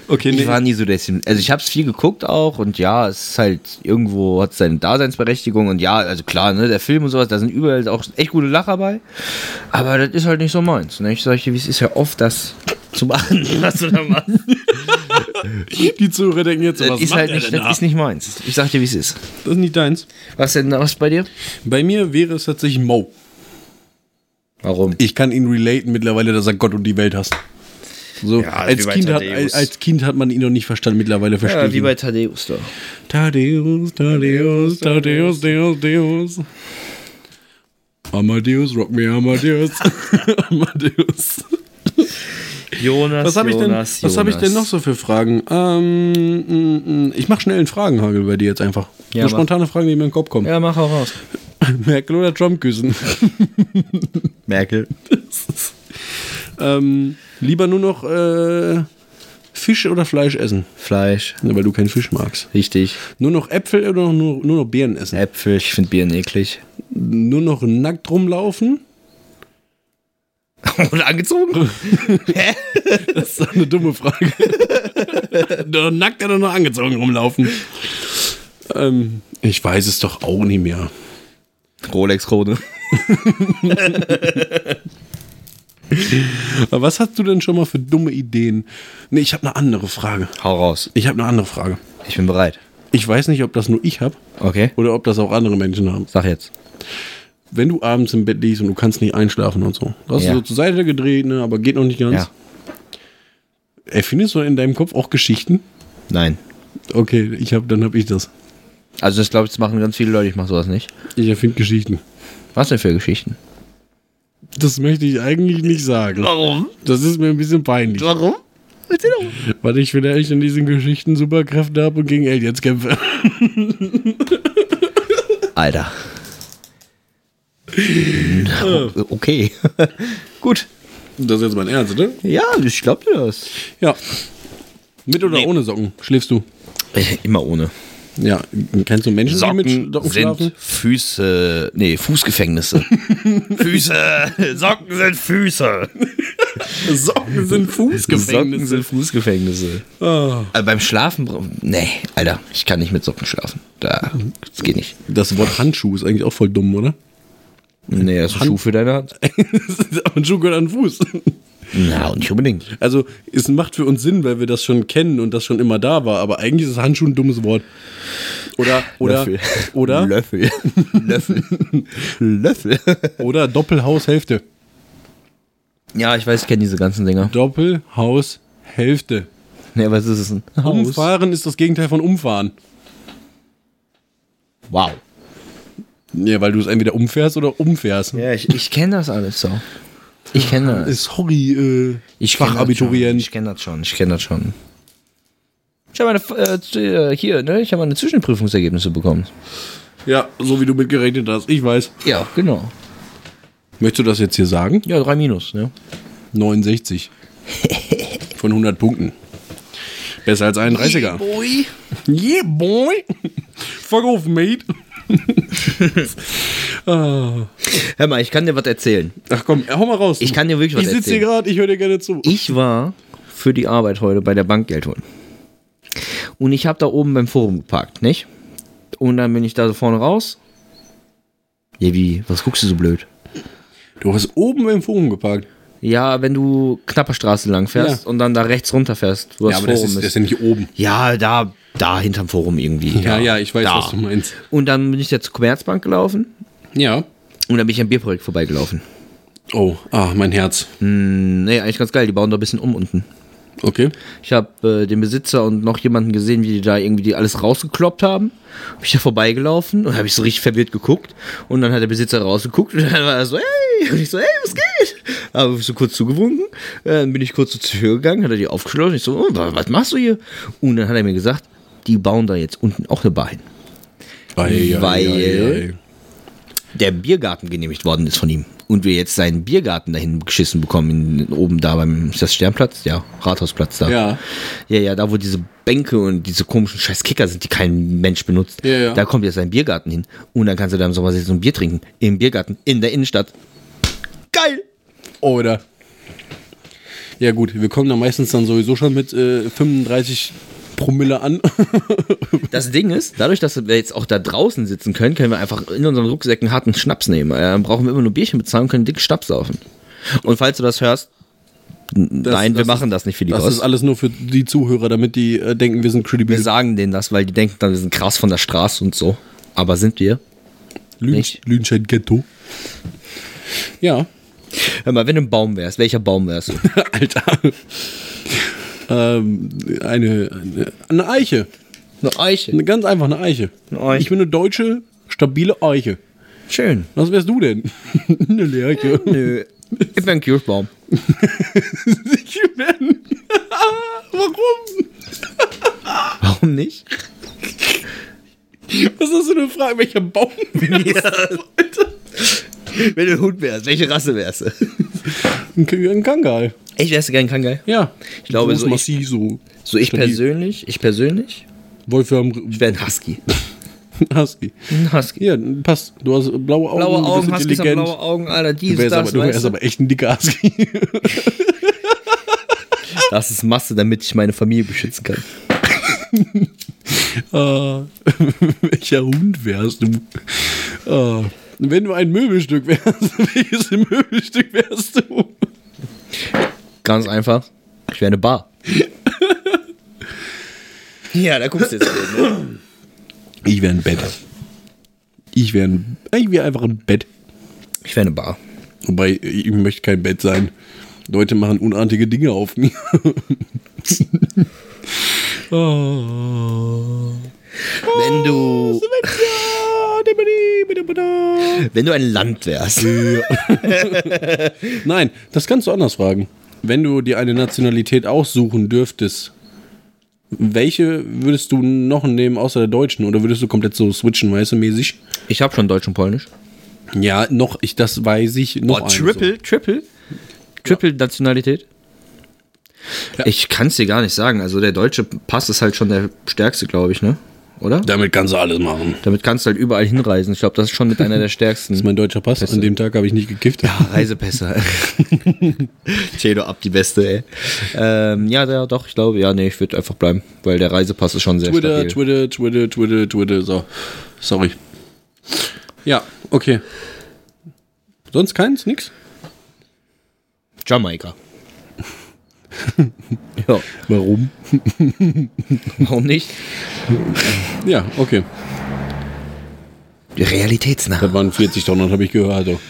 Okay, Ich nee. war nie so der Simpsons. Also ich habe es viel geguckt auch und ja, es ist halt irgendwo hat seine Daseinsberechtigung und ja, also klar, ne, der Film und sowas, da sind überall auch echt gute Lacher bei. Aber das ist halt nicht so meins. Ne? Ich sag dir, wie es ist ja oft das zu machen, was du da machst. Die Zuhörer denken jetzt, Das was ist macht halt er nicht, das da? ist nicht meins. Ich sag dir, wie es ist. Das ist nicht deins. Was denn was bei dir? Bei mir wäre es tatsächlich Mo. Warum? Ich kann ihn relaten mittlerweile, dass er Gott und die Welt hasst. So, Ja, als, kind hat, als, Kind hat man ihn noch nicht verstanden, mittlerweile verstehe Ja, wie bei Thaddeus da. Thaddeus, Thaddeus, Thaddeus, Thaddeus, Thaddeus. Amadeus, rock me Amadeus. Amadeus. Jonas, Was habe ich, denn- was hab ich denn noch so für Fragen? Ähm, mm, mm, ich mache schnell einen Fragenhagel bei dir jetzt einfach. Ja, so spontane Fragen, die mir in den Kopf kommen. Ja, mach auch raus. Merkel oder Trump küssen? Merkel. ähm, lieber nur noch äh, Fisch oder Fleisch essen? Fleisch. Ja, weil du keinen Fisch magst. Richtig. Nur noch Äpfel oder nur, nur noch Beeren essen? Äpfel, ich finde Bieren eklig. Nur noch nackt rumlaufen? Und angezogen? Hä? Das ist doch eine dumme Frage. nur nackt oder nur angezogen rumlaufen? Ähm, ich weiß es doch auch nicht mehr. Rolex-Krone. Was hast du denn schon mal für dumme Ideen? Nee, ich habe eine andere Frage. Hau raus. Ich habe eine andere Frage. Ich bin bereit. Ich weiß nicht, ob das nur ich habe Okay. oder ob das auch andere Menschen haben. Sag jetzt. Wenn du abends im Bett liegst und du kannst nicht einschlafen und so. Du hast Ja. so zur Seite gedreht, ne, aber geht noch nicht ganz. Ja. Erfindest du in deinem Kopf auch Geschichten? Nein. Okay, ich hab, dann habe ich das. Also das glaube ich, das machen ganz viele Leute. Ich mache sowas nicht. Ich erfinde Geschichten. Was denn für Geschichten? Das möchte ich eigentlich nicht sagen. Warum? Das ist mir ein bisschen peinlich. Warum? Erzähl doch. Weil ich vielleicht in diesen Geschichten Superkräfte habe und gegen Aliens kämpfe. Alter. Na, okay. Gut. Das ist jetzt mein Ernst, oder? Ja, ich glaube dir das. Ja. Mit oder Nee. ohne Socken schläfst du? Immer ohne. Ja. Kennst du Menschen, die mit Socken schlafen? Füße, nee, Fußgefängnisse. Füße, Socken sind Füße. Socken sind Socken sind Fußgefängnisse. Ah. Also beim Schlafen, nee, Alter, ich kann nicht mit Socken schlafen. Da, das geht nicht. Das Wort Handschuh ist eigentlich auch voll dumm, oder? Nee, das ist ein Schuh für deine Hand. Aber ein Schuh gehört an den Fuß. Na, nicht unbedingt. Also, es macht für uns Sinn, weil wir das schon kennen und das schon immer da war. Aber eigentlich ist Handschuh ein dummes Wort. Oder, oder, Löffel. oder, Löffel. Löffel. Löffel. oder Doppelhaushälfte. Ja, ich weiß, ich kenne diese ganzen Dinger. Doppelhaushälfte. Ja, was ist es denn? Haus. Umfahren ist das Gegenteil von umfahren. Wow. Ja, weil du es entweder umfährst oder umfährst. Ja, ich, ich kenne das alles so. Ich kenne das. Sorry, äh, Ich. Fachabiturient. Ich kenne das schon. Ich kenne das schon. Ich habe eine, äh, hier, ne, ich habe meine Zwischenprüfungsergebnisse bekommen. Ja, so wie du mitgerechnet hast. Ich weiß. Ja, genau. Möchtest du das jetzt hier sagen? Ja, drei Minus, ne? 69. Von 100 Punkten. Besser als 31er. Boy. Yeah, boy. Fuck off, mate. ah. Hör mal, ich kann dir was erzählen. Ach komm, hau mal raus. Ich kann dir wirklich was Ich sitze hier erzählen. gerade, ich höre dir gerne zu. Ich war für die Arbeit heute bei der Bank Geld holen. Und ich habe da oben beim Forum geparkt, nicht? Und dann bin ich da so vorne raus. Ja, wie? Was guckst du so blöd? Du hast oben im Forum geparkt. Ja, wenn du Knapperstraße lang fährst Ja. und dann da rechts runter fährst, wo Ja, aber das ist, das ist ja nicht oben. Ja, da, da hinterm Forum irgendwie. Ja, ja, ich weiß, da. was du meinst. Und dann bin ich jetzt zur Commerzbank gelaufen Ja. Und dann bin ich am Bierprojekt vorbeigelaufen. Oh, ah, mein Herz. Hm, nee, eigentlich ganz geil, die bauen da ein bisschen um unten. Okay. Ich habe äh, den Besitzer und noch jemanden gesehen, wie die da irgendwie die alles rausgekloppt haben. Bin ich da vorbeigelaufen und habe ich so richtig verwirrt geguckt. Und dann hat der Besitzer rausgeguckt und dann war er so, hey! Und ich so, hey, was geht? Habe ich so kurz zugewunken. Äh, Dann bin ich kurz zur Tür gegangen, hat er die aufgeschlossen. Ich so, oh, wa- was machst du hier? Und dann hat er mir gesagt, die bauen da jetzt unten auch eine Bar hin. Ei, Weil- ei, ei. Der Biergarten genehmigt worden ist von ihm. Und wir jetzt seinen Biergarten dahin geschissen bekommen, in, oben da beim, ist das Sternplatz? Ja, Rathausplatz da. Ja. Ja, ja, da wo diese Bänke und diese komischen scheiß Kicker sind, die kein Mensch benutzt. Ja, ja. Da kommt jetzt ein Biergarten hin. Und dann kannst du da im Sommer sitzen und Bier trinken. Im Biergarten, in der Innenstadt. Geil! Oder? Ja gut, wir kommen da meistens dann sowieso schon mit äh, 35 Promille an. Das Ding ist, dadurch, dass wir jetzt auch da draußen sitzen können, können wir einfach in unseren Rucksäcken harten Schnaps nehmen. Äh, Dann brauchen wir immer nur Bierchen bezahlen und können dick Schnaps saufen. Und falls du das hörst, n- nein, wir das machen das nicht für die das ist alles nur für die Zuhörer, damit die äh, denken, wir sind Wir credible. sagen denen das, weil die denken dann, wir sind krass von der Straße und so. Aber sind wir? nicht. Lüdenscheid Ghetto. Ja, Hör mal, wenn du ein Baum wärst, welcher Baum wärst du? Alter. Ähm, eine, eine, eine Eiche. Eine Eiche. Eine ganz einfach eine Eiche. Eine Eiche. Ich bin eine deutsche, stabile Eiche. Schön. Was wärst du denn? eine Lerche. Nö. Ich bin ein Kirschbaum. Ich bin. Warum? Warum nicht? Was ist das für eine Frage? Welcher Baum wärst Alter. Wenn du ein Hund wärst, welche Rasse wärst du? Ein, ein Kangal. Ich wärst du gern Kangal. Ja. Ich glaube, so ich- so. So ich persönlich, ich persönlich, Wolfram ich wäre ein Husky. Husky. Ein Husky. Ja, passt. Du hast blaue Augen, Blaue du Augen, bist Huskys haben blaue Augen, Alter, Du dies, wärst, aber, das, du wärst du? aber echt ein dicker Husky. Das ist Masse, damit ich meine Familie beschützen kann. Ah, welcher Hund wärst du? Ah, wenn du ein Möbelstück wärst, welches Möbelstück wärst du? Ganz einfach. Ich wäre eine Bar. ja, da guckst du jetzt. Ne? Ich wäre ein Bett. Ich wäre ein, ich wär einfach ein Bett. Ich wäre eine Bar. Wobei, ich möchte kein Bett sein. Leute machen unartige Dinge auf mir. oh. Wenn du, wenn du ein Land wärst. Nein, das kannst du anders fragen. Wenn du dir eine Nationalität aussuchen dürftest, Welche würdest du noch nehmen außer der deutschen? Oder würdest du komplett so switchen, weißt du, mäßig? Ich habe schon Deutsch und Polnisch. Ja, noch, ich, das weiß ich. Noch Boah, eine Triple, Triple? Triple Nationalität? Ich kann es dir gar nicht sagen. Also der deutsche Pass ist halt schon der stärkste, glaube ich, ne? Oder? Damit kannst du alles machen. Damit kannst du halt überall hinreisen. Ich glaube, das ist schon mit einer der stärksten. Das ist mein deutscher Pass. An dem Tag habe ich nicht gekifft. Ja, Reisepässe. Cedo ab die Beste, ey. Ähm, ja, ja, doch, ich glaube, ja, nee, ich würde einfach bleiben, weil der Reisepass ist schon sehr Twitter, stabil. Twitter, Twitter, Twitter, Twitter. So. Sorry. Ja, okay. Sonst keins? Nix? Jamaika. ja, Warum? warum nicht? Ja, okay. Realitätsnah. Das waren 40 Tonnen, habe ich gehört. oh.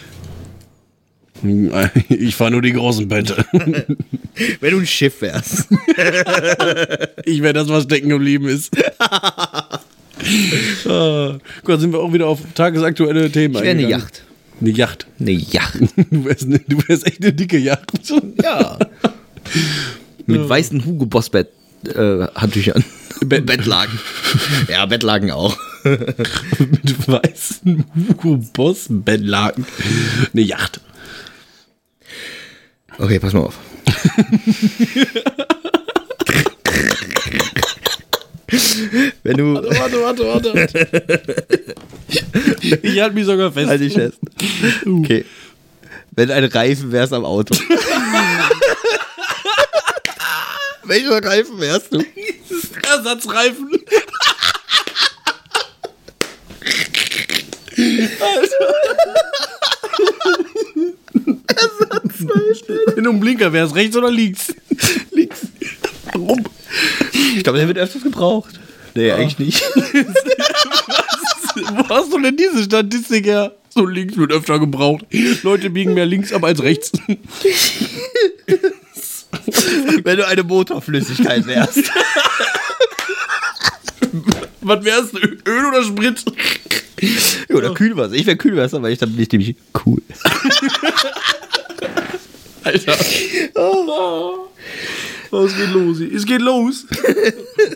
Ich fahre nur die großen Bette. Wenn du ein Schiff wärst. Ich wäre das, was stecken geblieben ist. ah, Gott, sind wir auch wieder auf tagesaktuelle Themen Ich wäre eine. Yacht. Eine Yacht. Eine Yacht. Du wärst, ne, du wärst echt eine dicke Yacht. Ja. Mit weißen Hugo Boss Bett, äh, Handtüchern. Bett- Bettlagen. Ja, Bettlagen auch. Mit weißen Hugo Boss Bettlaken. Eine Yacht. Okay, pass mal auf. Wenn du. Warte, warte, warte. Ich halte mich sogar fest. Halt dich fest. Okay. Wenn ein Reifen wärst am Auto. Welcher Reifen wärst du? Ersatzreifen. Wenn du ein Blinker wärst, rechts oder links? Links. Warum? Ich glaube, der wird öfters gebraucht. Nee, eigentlich nicht. Wo hast du denn diese Statistik her? So links wird öfter gebraucht. Leute biegen mehr links ab als rechts. Wenn du eine Motorflüssigkeit wärst. Was wärst du? Öl oder Sprit? Oder Kühlwasser. Ich wäre Kühlwasser, weil ich dann bin ich nämlich cool. Alter. Oh, es geht los. Es geht los.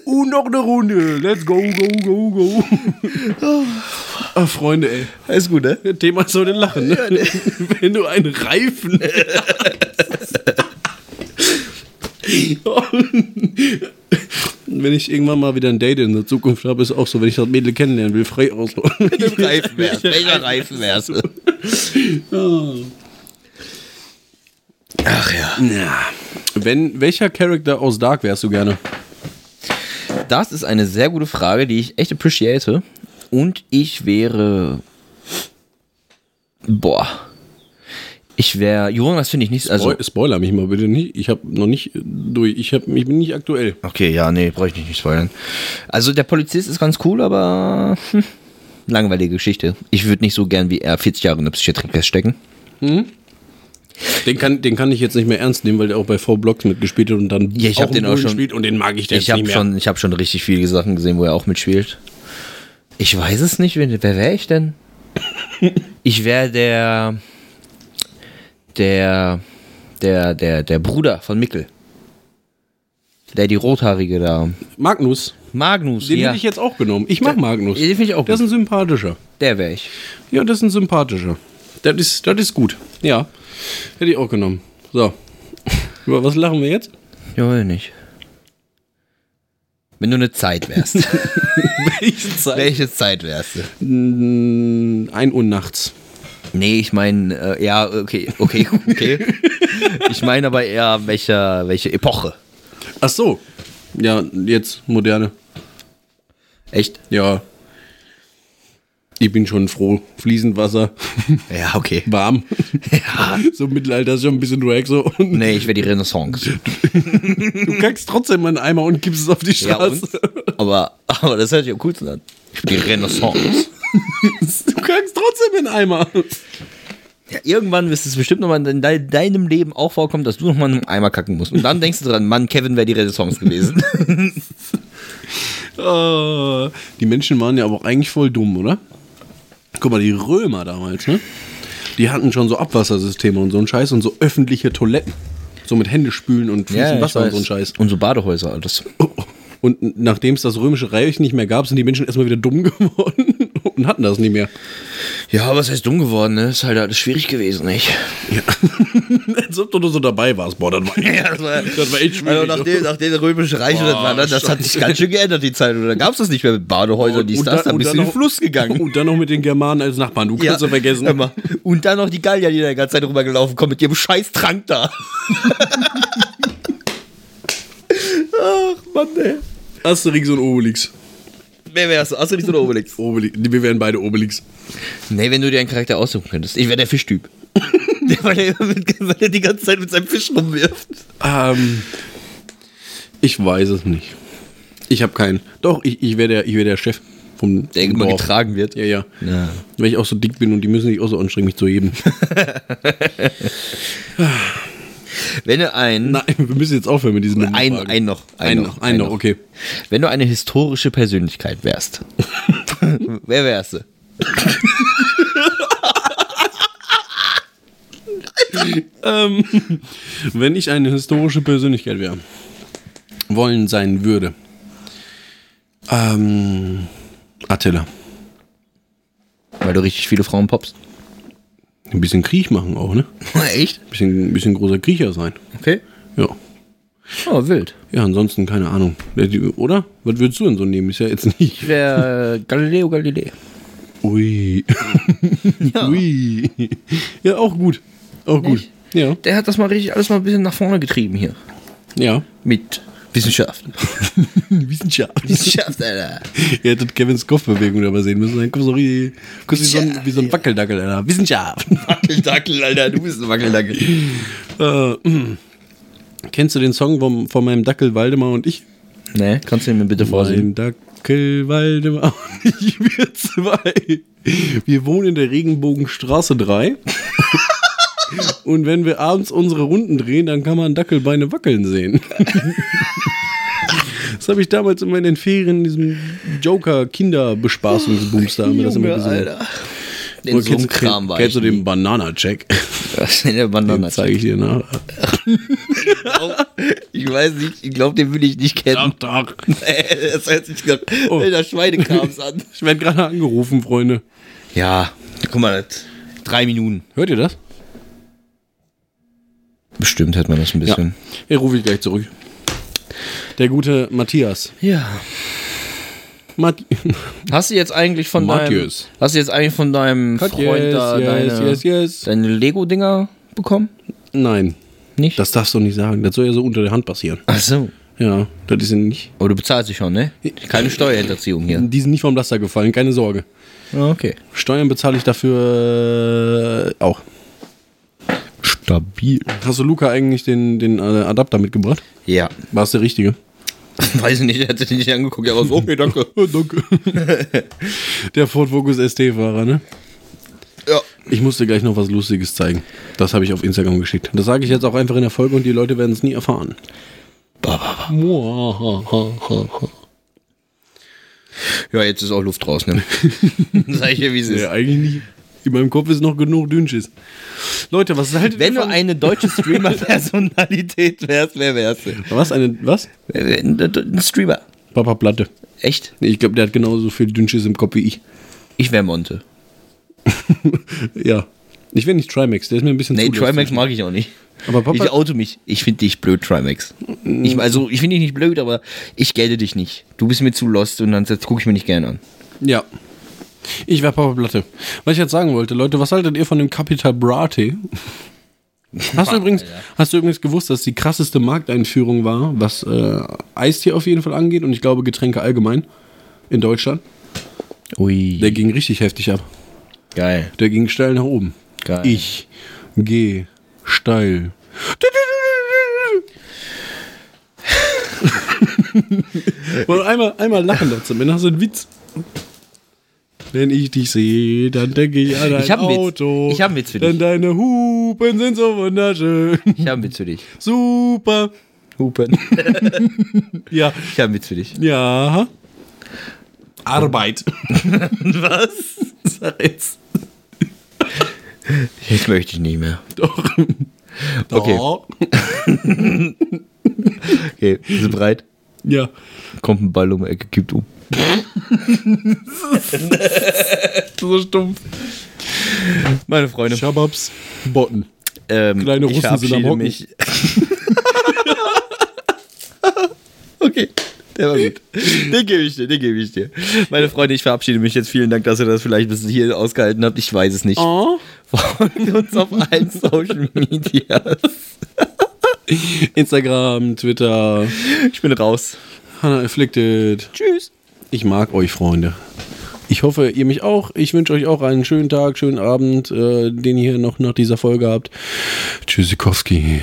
Und noch eine Runde. Let's go, go, go, go. Ah, Freunde, ey. Alles gut, ne? Thema soll denn lachen, ne? Wenn du einen Reifen Wenn ich irgendwann mal wieder ein Date in der Zukunft habe, ist auch so, wenn ich das Mädel kennenlernen will, frei aus. Reifen wärst. Welcher Reifen wärst du? Ach ja. Ja. Wenn, welcher Charakter aus Dark wärst du gerne? Das ist eine sehr gute Frage, die ich echt appreciate. Und ich wäre. Boah. Ich wäre. Jonas finde ich nicht. Also. Spoil- Spoiler mich mal bitte nicht. Ich habe noch nicht durch. Ich, hab, ich bin nicht aktuell. Okay, ja, nee, brauche ich nicht, nicht spoilern. Also der Polizist ist ganz cool, aber. Hm, langweilige Geschichte. Ich würde nicht so gern wie er 40 Jahre in der Psychiatrie feststecken. Den kann, den kann ich jetzt nicht mehr ernst nehmen, weil der auch bei V-Blocks mitgespielt hat und dann Ja, ich hab im den auch schon- spielt und den mag ich jetzt Ich habe nicht mehr. schon, ich hab schon richtig viele Sachen gesehen, wo er auch mitspielt. Ich weiß es nicht, wer, wer wäre ich denn? Ich wäre der, der, der, der, der Bruder von Mickel. Der die rothaarige da. Magnus, Magnus, den ja. hätte ich jetzt auch genommen. Ich mag Magnus. Den finde ich auch Der ist gut. ein sympathischer. Der wäre ich. Ja, das ist ein sympathischer. Das ist, das ist gut. Ja, hätte ich auch genommen. So. Über was lachen wir jetzt? Ja, will nicht. Wenn du eine Zeit wärst. Welche Zeit? Welche Zeit wärst du? Ein Uhr nachts. Nee, ich meine, äh, ja, okay, okay, okay. ich meine aber eher, welche, welche Epoche. Ach so. Ja, jetzt moderne. Echt? Ja. Ich bin schon froh. Fließend Wasser, Ja, okay. warm. Ja. So Mittelalter ist schon ein bisschen wack so. Und Nee, ich wäre die Renaissance. du kackst trotzdem in einen Eimer und gibst es auf die Ja, Straße. und? Aber, aber das hört sich am coolsten an. Ich bin die Renaissance. Du kackst trotzdem in einen Eimer. Ja, irgendwann wird es bestimmt nochmal in de deinem Leben auch vorkommen, dass du nochmal in einem Eimer kacken musst. Und dann denkst du dran, Mann, Kevin wäre die Renaissance gewesen. Äh, die Menschen waren ja aber auch eigentlich voll dumm, oder? Guck mal, die Römer damals, ne? Die hatten schon so Abwassersysteme und so ein Scheiß und so öffentliche Toiletten. So mit Händespülen und fließend ich Wasser und so ein Scheiß. Und so Badehäuser, alles. Oh, oh. Und nachdem es das Römische Reich nicht mehr gab, sind die Menschen erstmal wieder dumm geworden und hatten das nicht mehr. Ja, was heißt dumm geworden, ne? Ist halt alles schwierig gewesen, nicht? Als ob du nur so dabei warst. Boah, das war, Ja, das war, das war echt schwierig. also nachdem, nachdem der römische Reich Boah, war, ne, das hat sich ganz schön geändert, die Zeit. Und dann gab es das nicht mehr mit Badehäusern, dies, das, dann- dann bist du in den Fluss gegangen. Und dann noch mit den Germanen als Nachbarn. Du kannst ja vergessen. Immer. Und dann noch die Gallier, die da die ganze Zeit rübergelaufen kommen mit ihrem scheiß Trank da. Ach, Mann, ey. Asterix und Obelix. Wer wärst du? Asterix oder Obelix? Obelix. Wir wären beide Obelix. Nee, wenn du dir einen Charakter aussuchen könntest. Ich wäre der Fischtyp. Der, weil, er, weil er die ganze Zeit mit seinem Fisch rumwirft. Ähm, ich weiß es nicht. Ich habe keinen. Doch, ich, ich wäre der, ich wär der Chef vom Der vom immer Dorf. getragen wird. Ja, ja. Ja. Weil ich auch so dick bin und die müssen sich auch so anstrengen, mich zu heben. Wenn du ein, Nein, wir müssen jetzt aufhören mit diesem ein, ein noch, Ein noch, ein noch, okay. Wenn du eine historische Persönlichkeit wärst, wer wärst du? Ähm, wenn ich eine historische Persönlichkeit wäre, wollen sein würde. Ähm, Attila. Weil du richtig viele Frauen poppst. Ein bisschen Krieg machen auch, ne? Echt? Ein bisschen, ein bisschen großer Kriecher sein. Okay. Ja. Oh, wild. Ja, ansonsten keine Ahnung. Oder? Was würdest du denn so nehmen? Ist ja jetzt nicht. Ich wäre Galileo Galilei. Ui. Ui. Ja, auch gut. Auch gut. Nicht? Ja. Der hat das mal richtig alles mal ein bisschen nach vorne getrieben hier. Ja. Mit Wissenschaft. Wissenschaft. Wissenschaft, Alter. Ihr hättet Kevins Kopfbewegung dabei sehen müssen. Dann kommt so richtig, kommt wie, so ein, wie so ein Wackeldackel, Alter. Wissenschaft. Wackeldackel, Alter. Du bist ein Wackeldackel. Äh, kennst du den Song vom, von meinem Dackel Waldemar und ich? Ne, kannst du mir bitte vorsehen? Mein Dackel Waldemar und ich, wir zwei. Wir wohnen in der Regenbogenstraße 3. und wenn wir abends unsere Runden drehen, dann kann man Dackelbeine wackeln sehen. Das habe ich damals in meinen Ferien in diesem Joker-Kinderbespaßungsbooster haben wir das immer gesungen. Alter. Den Oder kennst, Kram war kennst du den. Banana-Check? Der Den Banane. zeige ich dir nach. Ich weiß nicht, ich glaube, den will ich nicht kennen. doch. das hört sich gerade Oh. oh. der Schweinekrams an. Ich werde gerade angerufen, Freunde. Ja, guck mal, drei Minuten. Hört ihr das? Bestimmt hört man das ein Ja. bisschen. Den rufe ich gleich zurück. Der gute Matthias. Ja. Matt Hast du jetzt eigentlich von deinem, Matthias. hast du jetzt eigentlich von deinem Freund da deine, yes, yes. deine Lego-Dinger bekommen? Nein, Nicht? das darfst du nicht sagen. Das soll ja so unter der Hand passieren. Ach so. Ja, das ist ja nicht. Aber du bezahlst sie schon, ne? Keine Steuerhinterziehung hier. Die sind nicht vom Laster gefallen, keine Sorge. Ah, Okay. Steuern bezahle ich dafür äh, auch. Stabil. Hast du Luca eigentlich den, den äh, Adapter mitgebracht? Ja. War es der richtige? Weiß ich nicht, er hat sich nicht angeguckt. Er war so, okay, danke. Danke. der Ford Focus ST-Fahrer, ne? Ja. Ich musste gleich noch was Lustiges zeigen. Das habe ich auf Instagram geschickt. Das sage ich jetzt auch einfach in der Folge und die Leute werden es nie erfahren. Ja, jetzt ist auch Luft raus, ne? Sag ich dir, wie es ist. Ja, eigentlich nicht. In meinem Kopf ist noch genug Dünnschiss. Leute, was haltet Wenn ihr du von- eine deutsche Streamer-Personalität wärst, wer wärst du? Was? Eine, was? Ein Streamer. Papa Platte. Echt? Ich glaube, der hat genauso viel Dünnschiss im Kopf wie ich. Ich wär Monte. Ja. Ich will nicht Trimax, der ist mir ein bisschen Nee, zu Trimax lustig. mag ich auch nicht. Aber Papa, Ich auto mich. Ich finde dich blöd, Trimax. Ich, also, ich finde dich nicht blöd, aber ich gelte dich nicht. Du bist mir zu lost und dann gucke ich mir nicht gerne an. Ja. Ich wäre Papa Platte. Was ich jetzt sagen wollte, Leute, was haltet ihr von dem Capital Brate? Hast du, übrigens, hast du übrigens gewusst, dass die krasseste Markteinführung war, was äh, Eistee auf jeden Fall angeht und ich glaube Getränke allgemein in Deutschland? Ui. Der ging richtig heftig ab. Geil. Der ging steil nach oben. Geil. Ich gehe steil. Und einmal, einmal lachen dazu, dann hast du einen Witz. Wenn ich dich sehe, dann denke ich an ein Ich einen Witz. Auto. Ich hab einen Witz für Denn dich. deine Hupen sind so wunderschön. Ich habe einen Witz für dich. Super. Hupen. Ja. Ich habe einen Witz für dich. Ja. Arbeit. Was? Sag jetzt. Jetzt möchte ich nicht mehr. Doch. Okay. Doch. Okay, bist du bereit? Ja. Kommt ein Ball um die Ecke, kippt um. So stumpf. Meine Freunde, Shababs, Botten. ähm, kleine ich Russen sind am Hocken. mich. okay, der war gut. Den gebe ich dir, den gebe ich dir. Meine Freunde, ich verabschiede mich jetzt. Vielen Dank, dass ihr das vielleicht bis hier ausgehalten habt. Ich weiß es nicht. Oh. Folgt uns auf allen Social Medias. Instagram, Twitter, Ich bin raus. Hannah Afflicted. Tschüss. Ich mag euch, Freunde. Ich hoffe, ihr mich auch. Ich wünsche euch auch einen schönen Tag, schönen Abend, äh, den ihr noch nach dieser Folge habt. Tschüssikowski.